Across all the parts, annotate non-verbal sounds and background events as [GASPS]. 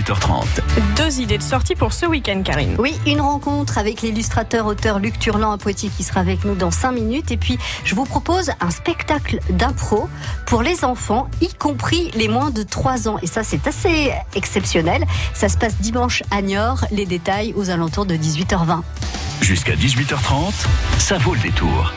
18h30. Deux idées de sortie pour ce week-end, Karine. Oui, une rencontre avec l'illustrateur auteur Luc Turlan à Poitiers qui sera avec nous dans 5 minutes. Et puis, je vous propose un spectacle d'impro pour les enfants, y compris les moins de 3 ans. Et ça, c'est assez exceptionnel. Ça se passe dimanche à Niort. Les détails aux alentours de 18h20. Jusqu'à 18h30, ça vaut le détour.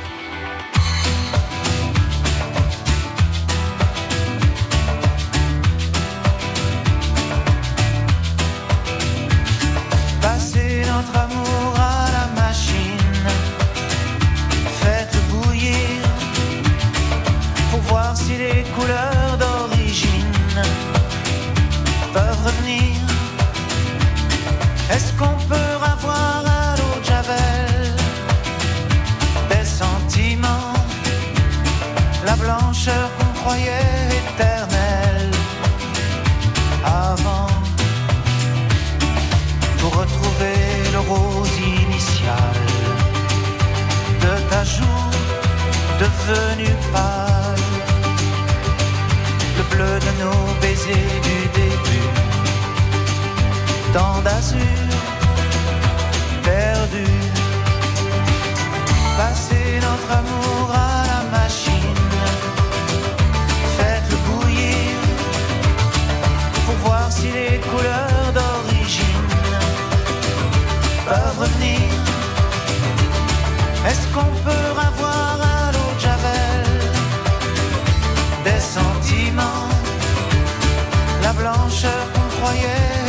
Bleu de nos baisers du début, tant d'azur perdu, passer notre amour à la machine, faites-le bouillir pour voir si les couleurs d'origine peuvent revenir. Est-ce qu'on peut la blancheur qu'on croyait éternelle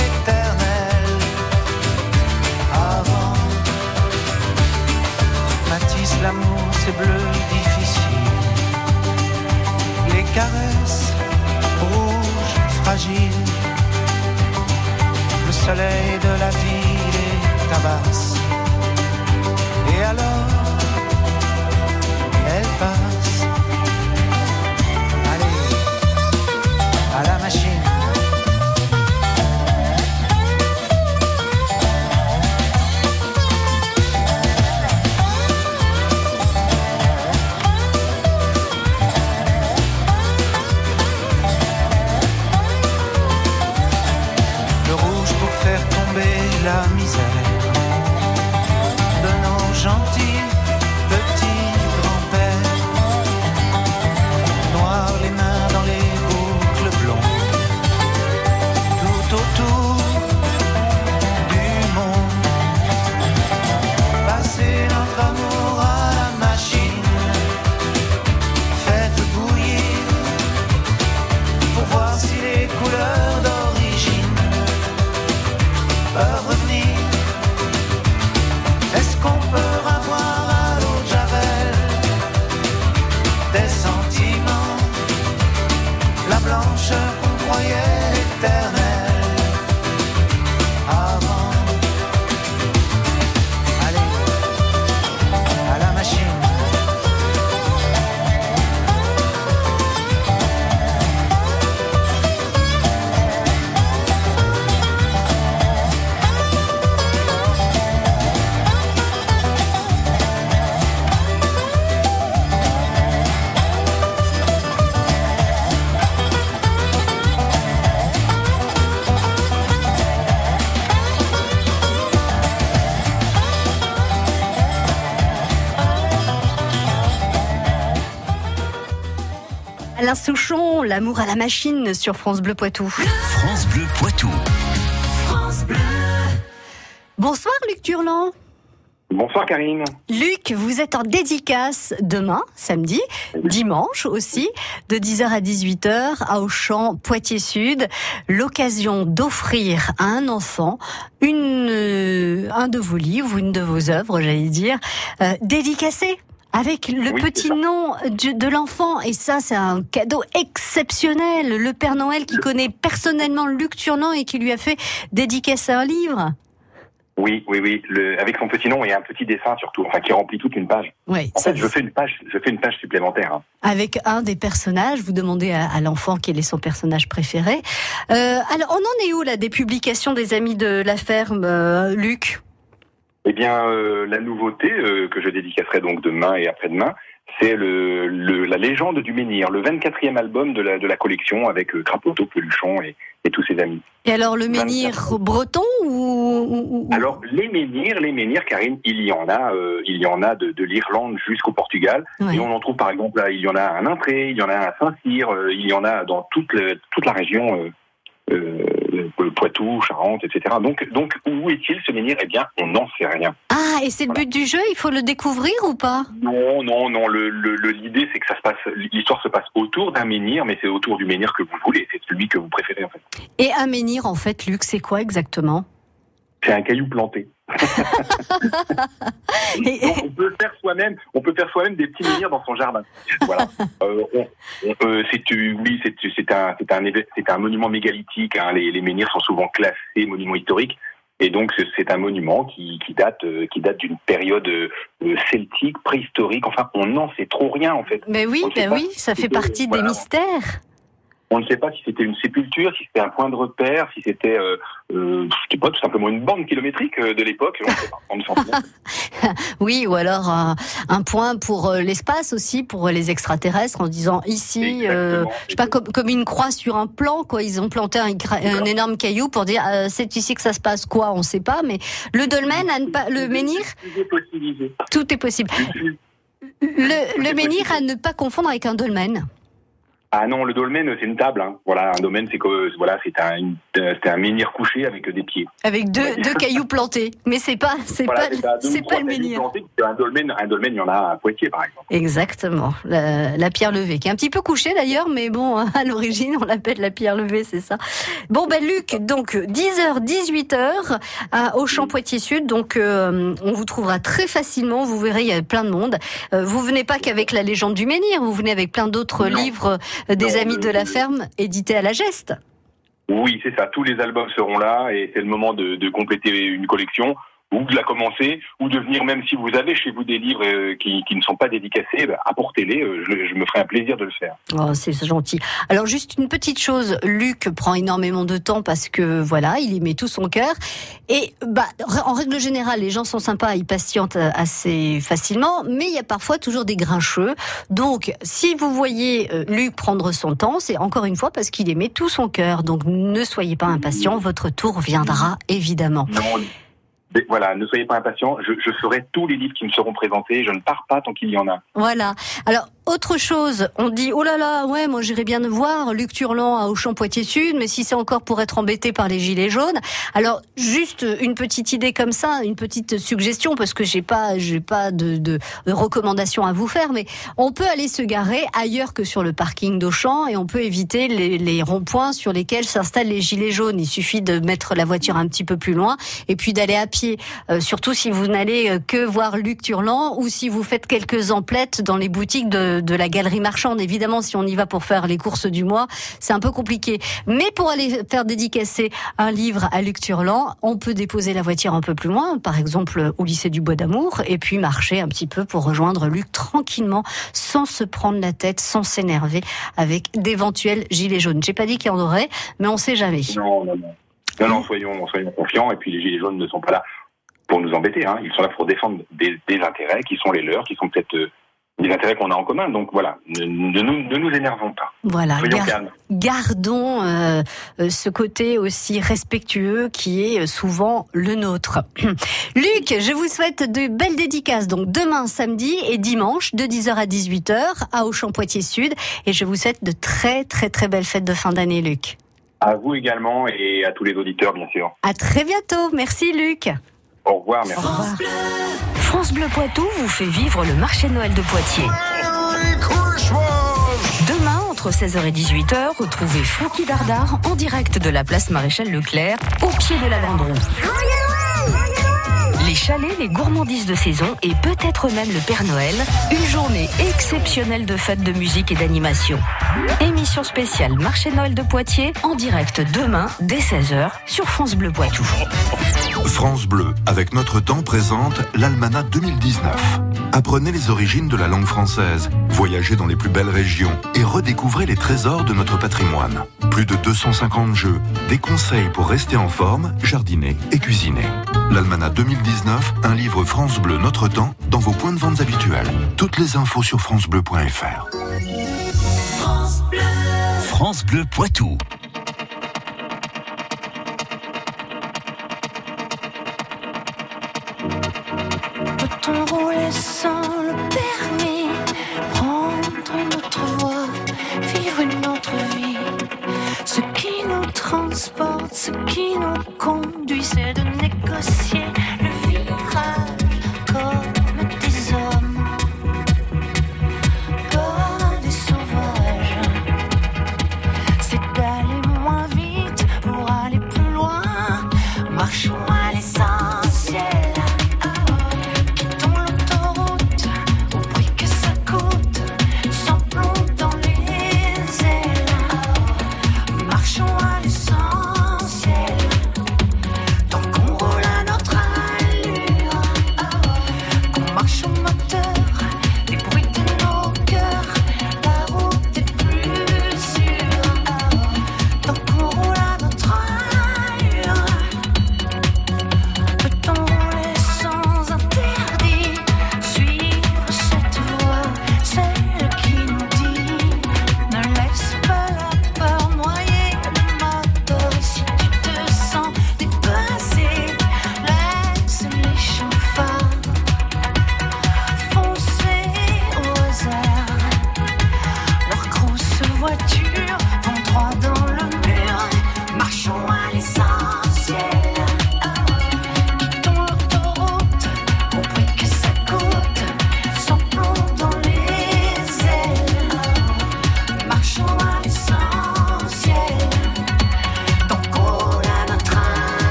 Alain Souchon, l'amour à la machine sur France Bleu Poitou. France Bleu Poitou. Bonsoir Luc Turlan. Bonsoir Karine. Luc, vous êtes en dédicace demain, samedi, dimanche aussi, de 10h à 18h à Auchan, Poitiers Sud. L'occasion d'offrir à un enfant une, euh, un de vos livres, une de vos œuvres, j'allais dire, euh, dédicacée avec le Oui, petit nom de, de l'enfant. Et ça, c'est un cadeau exceptionnel. Le Père Noël qui connaît personnellement Luc Turlan et qui lui a fait dédicacer un livre. Oui, oui, oui. Le, avec son petit nom et un petit dessin surtout, enfin qui remplit toute une page. Oui, En fait, je fais une page, je fais une page supplémentaire. hein. avec un des personnages. Vous demandez à, à l'enfant quel est son personnage préféré. Euh, alors, on en est où là des publications des amis de la ferme, euh, Luc? Eh bien, euh, la nouveauté euh, que je dédicacerai donc demain et après-demain, C'est le, le- la légende du menhir, le 24e album de la, de la collection avec euh, Crapoto, Peluchon et, et tous ses amis. Et alors, le menhir breton ou, ou- ou- Alors les menhirs, les menhirs, Karine, il y en a, euh, il y en a de, de l'Irlande jusqu'au Portugal. Ouais. Et on en trouve par exemple, là, il y en a à Intré, il y en a à Saint-Cyr, euh, il y en a dans toute, le- toute la région, euh, Poitou, Charente, etc. Donc, donc où est-il ce menhir? Eh bien, on n'en sait rien. Ah, et c'est le but du jeu, il faut le découvrir ou pas? Non, non, non. Le, le- le- l'idée, c'est que ça se passe, l'histoire se passe autour d'un menhir, mais c'est autour du menhir que vous voulez. C'est celui que vous préférez en fait. Et un menhir, en fait, Luc, c'est quoi exactement? C'est un caillou planté. [LAUGHS] Donc, on peut faire soi-même, on peut faire soi-même des petits menhirs dans son jardin. Voilà. [LAUGHS] Euh, on- on- euh, c'est oui, c'est un c'est un c'est un monument mégalithique. hein. Les, les menhirs sont souvent classés monuments historiques. Et donc c'est- un monument qui, qui date euh, qui date d'une période euh, celtique, préhistorique. Enfin, on n'en sait trop rien en fait. Mais oui, ben oui, ça fait partie des voilà. mystères. On ne sait pas si c'était une sépulture, si c'était un point de repère, si c'était euh, euh, je sais pas tout simplement une bande kilométrique euh, de l'époque. Ne ne. [LAUGHS] Oui, ou alors un, un point pour l'espace aussi, pour les extraterrestres, en disant ici, euh, je sais pas, comme, comme une croix sur un plan, quoi. Ils ont planté un, énorme caillou pour dire c'est ici que ça se passe, quoi, on sait pas. Mais le dolmen, à ne pas, le menhir, tout est possible. Le menhir à ne pas confondre avec un dolmen. Ah non, le dolmen, c'est une table. hein. Voilà, un dolmen, c'est que voilà, c'est un, une- un menhir couché avec des pieds. Avec deux, deux cailloux plantés. Mais c'est pas, c'est Voilà, pas, c'est pas le menhir. plantés, qu'un dolmen, un dolmen, il y en a à Poitiers, par exemple. Exactement, la, la pierre levée, qui est un petit peu couchée d'ailleurs, mais bon, à l'origine, on l'appelle la pierre levée, c'est ça. Bon, ben Luc, donc 10h, 18h à Auchan-Poitiers-Sud, donc euh, on vous trouvera très facilement, vous verrez, il y a plein de monde. Euh, vous venez pas qu'avec la légende du menhir, vous venez avec plein d'autres livres des amis de la ferme, édités à la geste. Oui, c'est ça. Tous les albums seront là et c'est le moment de, de compléter une collection ou de la commencer ou de venir même si vous avez chez vous des livres euh, qui, qui ne sont pas dédicacés, bah, apportez-les. euh, je, je me ferai un plaisir de le faire. Oh, c'est gentil. Alors juste une petite chose, Luc prend énormément de temps parce que voilà, il y met tout son cœur. Et bah, en règle générale, les gens sont sympas, ils patientent euh, assez facilement, mais il y a parfois toujours des grincheux. Donc, si vous voyez Luc prendre son temps, c'est encore une fois parce qu'il y met tout son cœur. Donc, ne soyez pas impatient, votre tour viendra évidemment. Non, voilà, ne soyez pas impatients. Je, je ferai tous les livres qui me seront présentés. Je ne pars pas tant qu'il y en a. Voilà. Alors, autre chose, on dit, oh là là, ouais, moi j'irais bien voir Luc Turlan à Auchan-Poitiers-Sud, mais si c'est encore pour être embêté par les gilets jaunes. Alors, juste une petite idée comme ça, une petite suggestion, parce que j'ai pas, j'ai pas de, de, de recommandation à vous faire, mais on peut aller se garer ailleurs que sur le parking d'Auchan et on peut éviter les, les ronds-points sur lesquels s'installent les gilets jaunes. Il suffit de mettre la voiture un petit peu plus loin et puis d'aller à pied. Euh, surtout si vous n'allez euh, que voir Luc Turlan ou si vous faites quelques emplettes dans les boutiques de, de la galerie marchande. Évidemment, si on y va pour faire les courses du mois, c'est un peu compliqué. Mais pour aller faire dédicacer un livre à Luc Turlan, on peut déposer la voiture un peu plus loin, par exemple au lycée du Bois d'Amour, et puis marcher un petit peu pour rejoindre Luc tranquillement, sans se prendre la tête, sans s'énerver avec d'éventuels gilets jaunes. J'ai pas dit qu'il y en aurait, mais on sait jamais. Non, non, non. Non, non, soyons, soyons confiants. Et puis les gilets jaunes ne sont pas là pour nous embêter. Hein. Ils sont là pour défendre des, des intérêts qui sont les leurs, qui sont peut-être euh, des intérêts qu'on a en commun. Donc voilà, ne, ne nous, ne nous énervons pas. Voilà, gar- gardons euh, euh, ce côté aussi respectueux qui est euh, souvent le nôtre. [CLEARS THROAT] Luc, je vous souhaite de belles dédicaces donc demain samedi et dimanche de 10h à 18h à Auchan-Poitiers-Sud et je vous souhaite de très très très belles fêtes de fin d'année Luc. À vous également et à tous les auditeurs, bien sûr. À très bientôt. Merci Luc. Au revoir, merci. France Bleu Poitou vous fait vivre le marché de Noël de Poitiers. Demain, entre 16h et 18h, retrouvez Francky Dardard en direct de la place Maréchal Leclerc, au pied de la Grande. Les chalets, les gourmandises de saison et peut-être même le Père Noël, une journée exceptionnelle de fêtes de musique et d'animation. Émission spéciale Marché Noël de Poitiers en direct demain dès 16h sur France Bleu Poitou. France Bleu, avec Notre Temps, présente l'Almanach 2019. Apprenez les origines de la langue française, voyagez dans les plus belles régions et redécouvrez les trésors de notre patrimoine. Plus de 250 jeux, des conseils pour rester en forme, jardiner et cuisiner. L'Almanach 2019, un livre France Bleu Notre Temps dans vos points de vente habituels. Toutes les infos sur francebleu.fr. France Bleu Poitou. Peut-on rouler sans le permis Prendre une autre voie, vivre une autre vie? Ce qui nous transporte, ce qui nous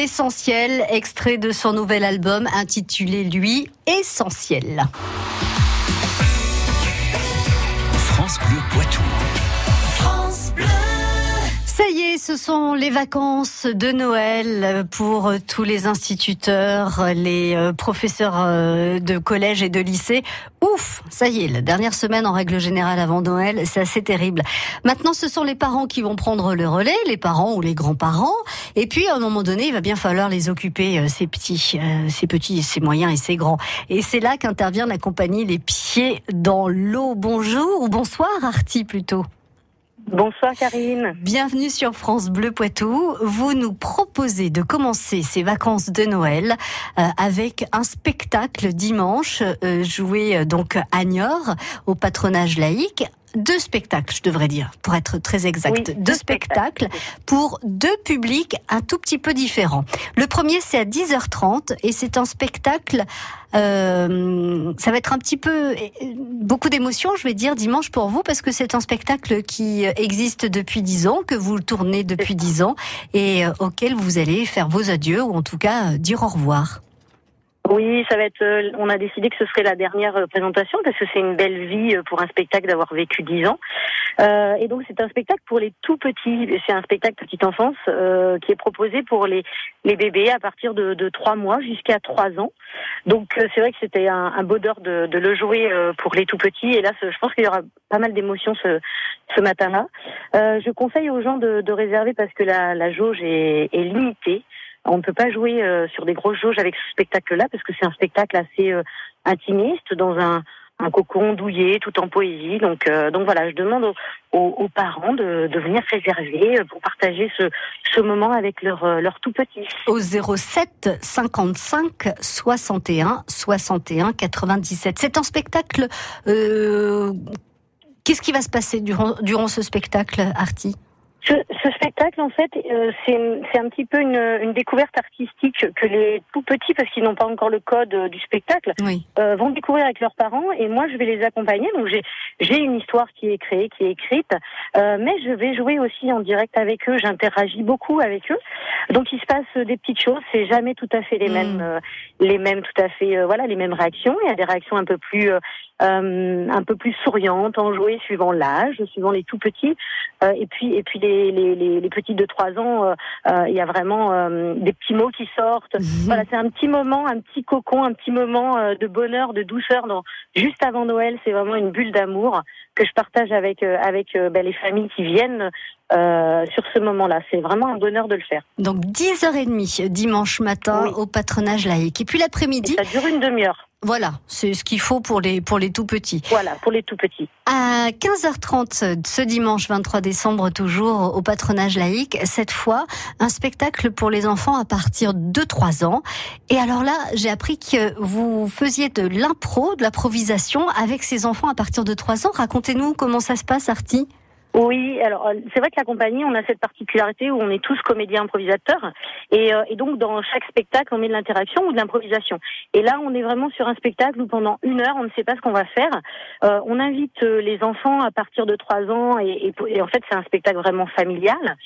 l'essentiel, extrait de son nouvel album intitulé lui Essentiel. France Bleu Poitou. Ce sont les vacances de Noël pour tous les instituteurs, les euh, professeurs euh, de collège et de lycée. Ouf, ça y est, la dernière semaine en règle générale avant Noël, c'est assez terrible. Maintenant, ce sont les parents qui vont prendre le relais, les parents ou les grands-parents. Et puis, à un moment donné, il va bien falloir les occuper, euh, ces petits, ces petits, ces moyens et ces grands. Et c'est là qu'intervient la compagnie Les Pieds dans l'eau. Bonjour ou bonsoir, Artie plutôt. Bonsoir Karine. Bienvenue sur France Bleu Poitou. Vous nous proposez de commencer ces vacances de Noël euh, avec un spectacle dimanche euh, joué euh, donc à Niort au patronage laïque. Deux spectacles, je devrais dire, pour être très exact. Oui, deux deux spectacles spectacles. pour deux publics un tout petit peu différents. Le premier, c'est à 10h30 et c'est un spectacle. euh, ça va être un petit peu euh, beaucoup d'émotions, je vais dire, dimanche pour vous, parce que c'est un spectacle qui existe depuis 10 ans, que vous tournez depuis 10 ans et euh, auquel vous allez faire vos adieux ou en tout cas euh, dire au revoir. Oui, ça va être. euh, on a décidé que ce serait la dernière euh, présentation parce que c'est une belle vie euh, pour un spectacle d'avoir vécu 10 ans. Euh, et donc c'est un spectacle pour les tout petits. C'est un spectacle petite enfance euh, qui est proposé pour les les bébés à partir de, de 3 mois jusqu'à 3 ans. Donc c'est vrai que c'était un, un bonheur de, de le jouer pour les tout petits. Et là, je pense qu'il y aura pas mal d'émotions ce, ce matin-là. Euh, je conseille aux gens de, de réserver parce que la, la jauge est, est limitée. On ne peut pas jouer euh, sur des grosses jauges avec ce spectacle-là parce que c'est un spectacle assez euh, intimiste dans un, cocon douillet tout en poésie. Donc, euh, donc voilà, je demande aux, parents de, venir réserver pour partager ce, moment avec leur, euh, leur tout petit. Au 07 55 61 61 97. C'est un spectacle. Qu'est-ce qui va se passer durant, durant ce spectacle, Artie? Ce, ce spectacle, en fait, euh, c'est un petit peu une, une découverte artistique que les tout petits, parce qu'ils n'ont pas encore le code euh, du spectacle, Oui. euh, vont découvrir avec leurs parents et moi je vais les accompagner. Donc j'ai une histoire qui est créée, qui est écrite, euh, mais je vais jouer aussi en direct avec eux. J'interagis beaucoup avec eux. Donc il se passe des petites choses. C'est jamais tout à fait les Mm. mêmes, euh, les mêmes tout à fait, euh, voilà, les mêmes réactions. Il y a des réactions un peu plus, euh, un peu plus souriantes, enjouées suivant l'âge, suivant les tout petits. Euh, et puis et puis les les, les, les petits de trois ans, euh, euh, il y a vraiment des petits mots qui sortent. Voilà, c'est un petit moment, un petit cocon, un petit moment de bonheur, de douceur. Dans, juste avant Noël, c'est vraiment une bulle d'amour que je partage avec avec ben, les familles qui viennent euh, sur ce moment-là. C'est vraiment un bonheur de le faire. Donc 10h30 dimanche matin Oui. au patronage laïque. Et puis l'après-midi, Ça dure une demi-heure. Voilà, c'est ce qu'il faut pour les, pour les tout petits. Voilà, pour les tout petits. À 15h30 ce dimanche 23 décembre toujours au patronage laïque, cette fois un spectacle pour les enfants à partir de 3 ans. Et alors là, j'ai appris que vous faisiez de l'impro, de l'improvisation avec ces enfants à partir de 3 ans. Racontez-nous comment ça se passe Artie. Oui, alors euh, c'est vrai que la compagnie, on a cette particularité où on est tous comédiens improvisateurs, et, euh, et donc dans chaque spectacle, on met de l'interaction ou de l'improvisation. Et là, on est vraiment sur un spectacle où pendant une heure, on ne sait pas ce qu'on va faire. Euh, on invite euh, les enfants à partir de trois ans, et, et- et en fait, c'est un spectacle vraiment familial.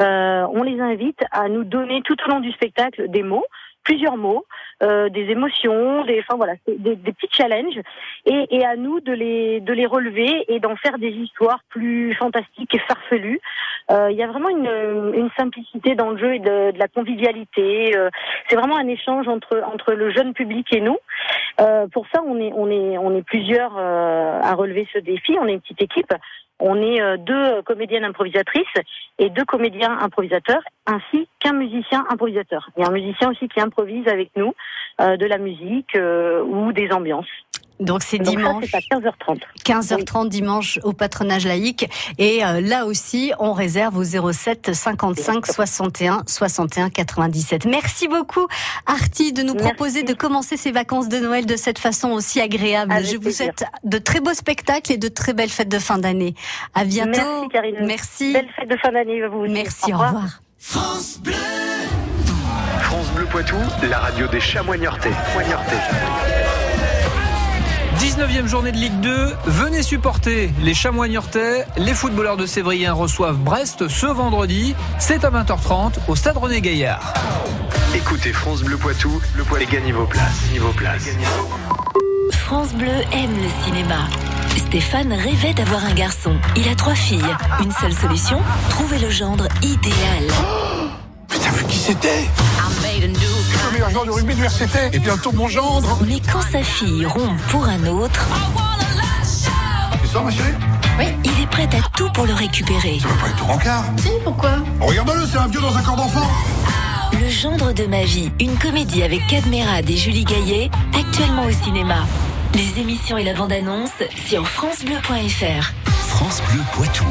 Euh, on les invite à nous donner tout au long du spectacle des mots, plusieurs mots, euh, des émotions, des, enfin voilà, des, des petits challenges, et, et à nous de les de les relever et d'en faire des histoires plus fantastiques et farfelues. Euh, Il y a vraiment une, une simplicité dans le jeu et de, de la convivialité. Euh, c'est vraiment un échange entre entre le jeune public et nous. Euh, pour ça, on est on est on est plusieurs euh, à relever ce défi. On est une petite équipe. On est euh, deux comédiennes improvisatrices et deux comédiens improvisateurs, ainsi qu'un musicien improvisateur. Il y a un musicien aussi qui improvise avec nous euh, de la musique euh, ou des ambiances. Donc c'est ça, dimanche. c'est à 15h30. 15h30 dimanche au patronage laïque. Et euh, là aussi, on réserve au 07 55 61 61 97. Merci beaucoup, Artie, de nous Merci. proposer de commencer ces vacances de Noël de cette façon aussi agréable. Avec Je vous plaisir. souhaite de très beaux spectacles et de très belles fêtes de fin d'année. À bientôt. Merci, Karine. Merci. Belle fête de fin d'année à vous aussi. Merci, au revoir. revoir. France Bleu Poitou, la radio des chamois niortais. 19e journée de Ligue 2, venez supporter les Chamois niortais. Les footballeurs de Sévrien reçoivent Brest ce vendredi. C'est à 20h30 au stade René Gaillard. Écoutez France Bleu Poitou, le poids et gagnez vos places. Niveau place. France Bleu aime le cinéma. Stéphane rêvait d'avoir un garçon. Il a trois filles. Une seule solution trouver le gendre idéal. [GASPS] Mais t'as vu qui c'était? Meilleur joueur de rugby de l'URCT Et bientôt mon gendre Mais quand sa fille rompt pour un autre, Tu sors ma chérie? Il est prêt à tout pour le récupérer. Ça va pas être tout rencard? Si, pourquoi? Regarde-le, c'est un vieux dans un corps d'enfant Le gendre de ma vie, une comédie avec Cadmerade et Julie Gaillet, actuellement au cinéma. Les émissions et la bande-annonce sur francebleu.fr. France Bleu Poitou.